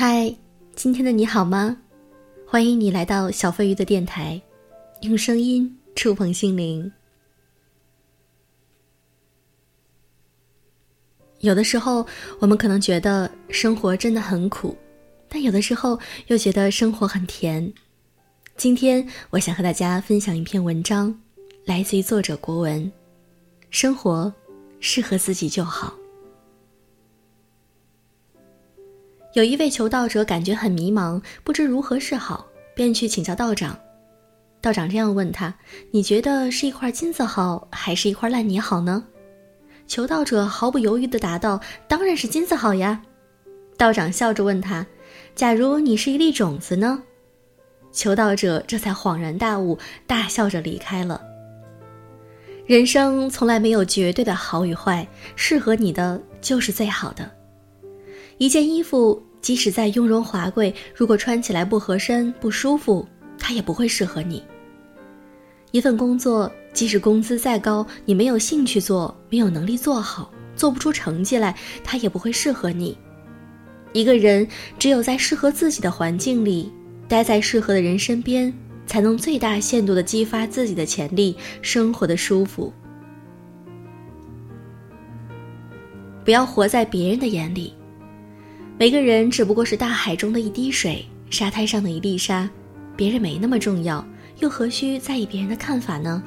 嗨，今天的你好吗？欢迎你来到小飞鱼的电台，用声音触碰心灵。有的时候，我们可能觉得生活真的很苦，但有的时候又觉得生活很甜。今天，我想和大家分享一篇文章，来自于作者国文。生活适合自己就好。有一位求道者感觉很迷茫，不知如何是好，便去请教道长。道长这样问他：“你觉得是一块金子好，还是一块烂泥好呢？”求道者毫不犹豫地答道：“当然是金子好呀。”道长笑着问他：“假如你是一粒种子呢？”求道者这才恍然大悟，大笑着离开了。人生从来没有绝对的好与坏，适合你的就是最好的。一件衣服，即使再雍容华贵，如果穿起来不合身、不舒服，它也不会适合你。一份工作，即使工资再高，你没有兴趣做，没有能力做好，做不出成绩来，它也不会适合你。一个人，只有在适合自己的环境里，待在适合的人身边，才能最大限度地激发自己的潜力，生活的舒服。不要活在别人的眼里。每个人只不过是大海中的一滴水，沙滩上的一粒沙，别人没那么重要，又何须在意别人的看法呢？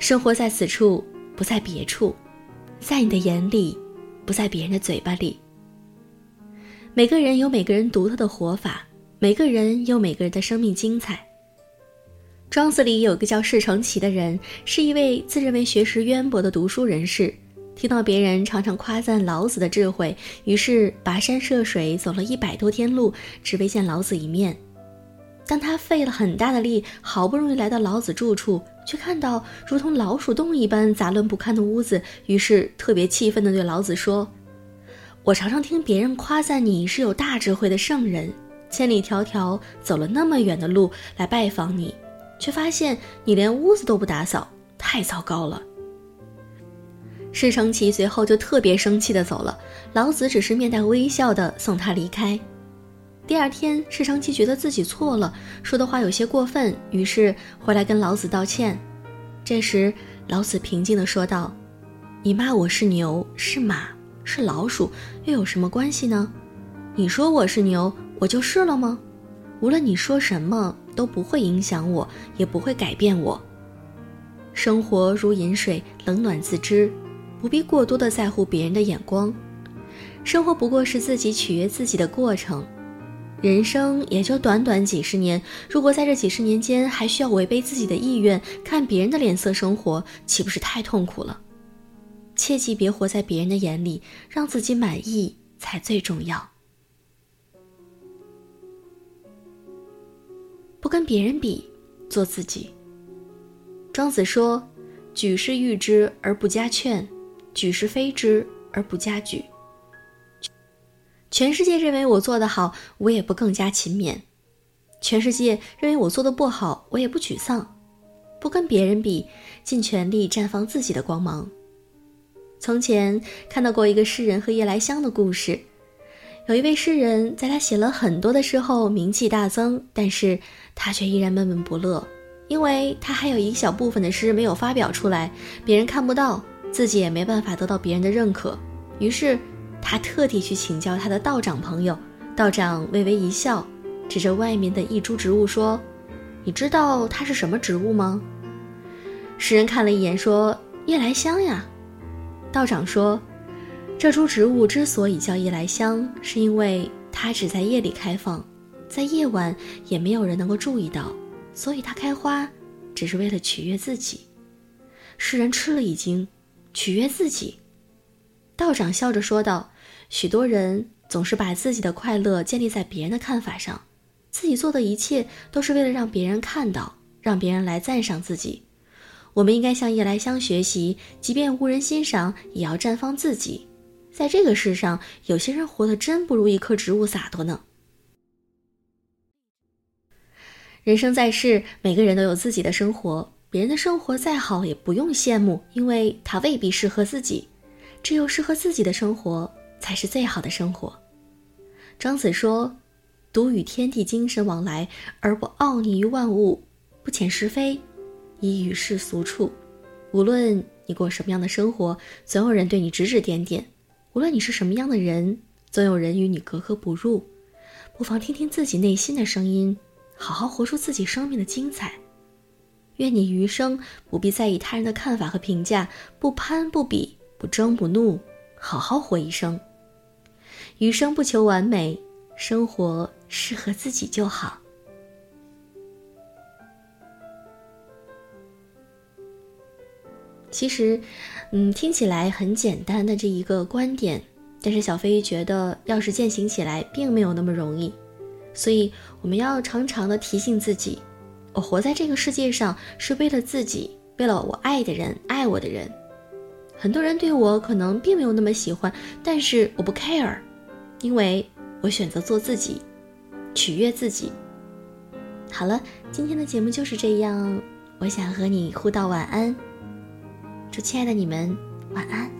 生活在此处，不在别处，在你的眼里，不在别人的嘴巴里。每个人有每个人独特的活法，每个人有每个人的生命精彩。庄子里有个叫释成奇的人，是一位自认为学识渊博的读书人士。听到别人常常夸赞老子的智慧，于是跋山涉水走了一百多天路，只为见老子一面。当他费了很大的力，好不容易来到老子住处，却看到如同老鼠洞一般杂乱不堪的屋子，于是特别气愤地对老子说：“我常常听别人夸赞你是有大智慧的圣人，千里迢迢走了那么远的路来拜访你，却发现你连屋子都不打扫，太糟糕了。”世成奇随后就特别生气的走了，老子只是面带微笑的送他离开。第二天，世成奇觉得自己错了，说的话有些过分，于是回来跟老子道歉。这时，老子平静的说道：“你骂我是牛，是马，是老鼠，又有什么关系呢？你说我是牛，我就是了吗？无论你说什么，都不会影响我，也不会改变我。生活如饮水，冷暖自知。”不必过多的在乎别人的眼光，生活不过是自己取悦自己的过程，人生也就短短几十年，如果在这几十年间还需要违背自己的意愿，看别人的脸色生活，岂不是太痛苦了？切记别活在别人的眼里，让自己满意才最重要。不跟别人比，做自己。庄子说：“举世誉之而不加劝。”举是非之而不加沮。全世界认为我做得好，我也不更加勤勉；全世界认为我做的不好，我也不沮丧。不跟别人比，尽全力绽放自己的光芒。从前看到过一个诗人和夜来香的故事。有一位诗人，在他写了很多的诗后，名气大增，但是他却依然闷闷不乐，因为他还有一小部分的诗没有发表出来，别人看不到。自己也没办法得到别人的认可，于是他特地去请教他的道长朋友。道长微微一笑，指着外面的一株植物说：“你知道它是什么植物吗？”诗人看了一眼，说：“夜来香呀。”道长说：“这株植物之所以叫夜来香，是因为它只在夜里开放，在夜晚也没有人能够注意到，所以它开花只是为了取悦自己。”诗人吃了一惊。取悦自己，道长笑着说道：“许多人总是把自己的快乐建立在别人的看法上，自己做的一切都是为了让别人看到，让别人来赞赏自己。我们应该向夜来香学习，即便无人欣赏，也要绽放自己。在这个世上，有些人活得真不如一棵植物洒脱呢。人生在世，每个人都有自己的生活。”别人的生活再好，也不用羡慕，因为他未必适合自己。只有适合自己的生活，才是最好的生活。庄子说：“独与天地精神往来，而不傲睨于万物，不遣是非，以与世俗处。无论你过什么样的生活，总有人对你指指点点；无论你是什么样的人，总有人与你格格不入。不妨听听自己内心的声音，好好活出自己生命的精彩。愿你余生不必在意他人的看法和评价，不攀不比，不争不怒，好好活一生。余生不求完美，生活适合自己就好。其实，嗯，听起来很简单的这一个观点。但是小飞觉得，要是践行起来，并没有那么容易，所以我们要常常的提醒自己：我活在这个世界上是为了自己，为了我爱的人、爱我的人。很多人对我可能并没有那么喜欢，但是我不 care，因为我选择做自己，取悦自己。好了，今天的节目就是这样，我想和你互道晚安，祝亲爱的你们晚安。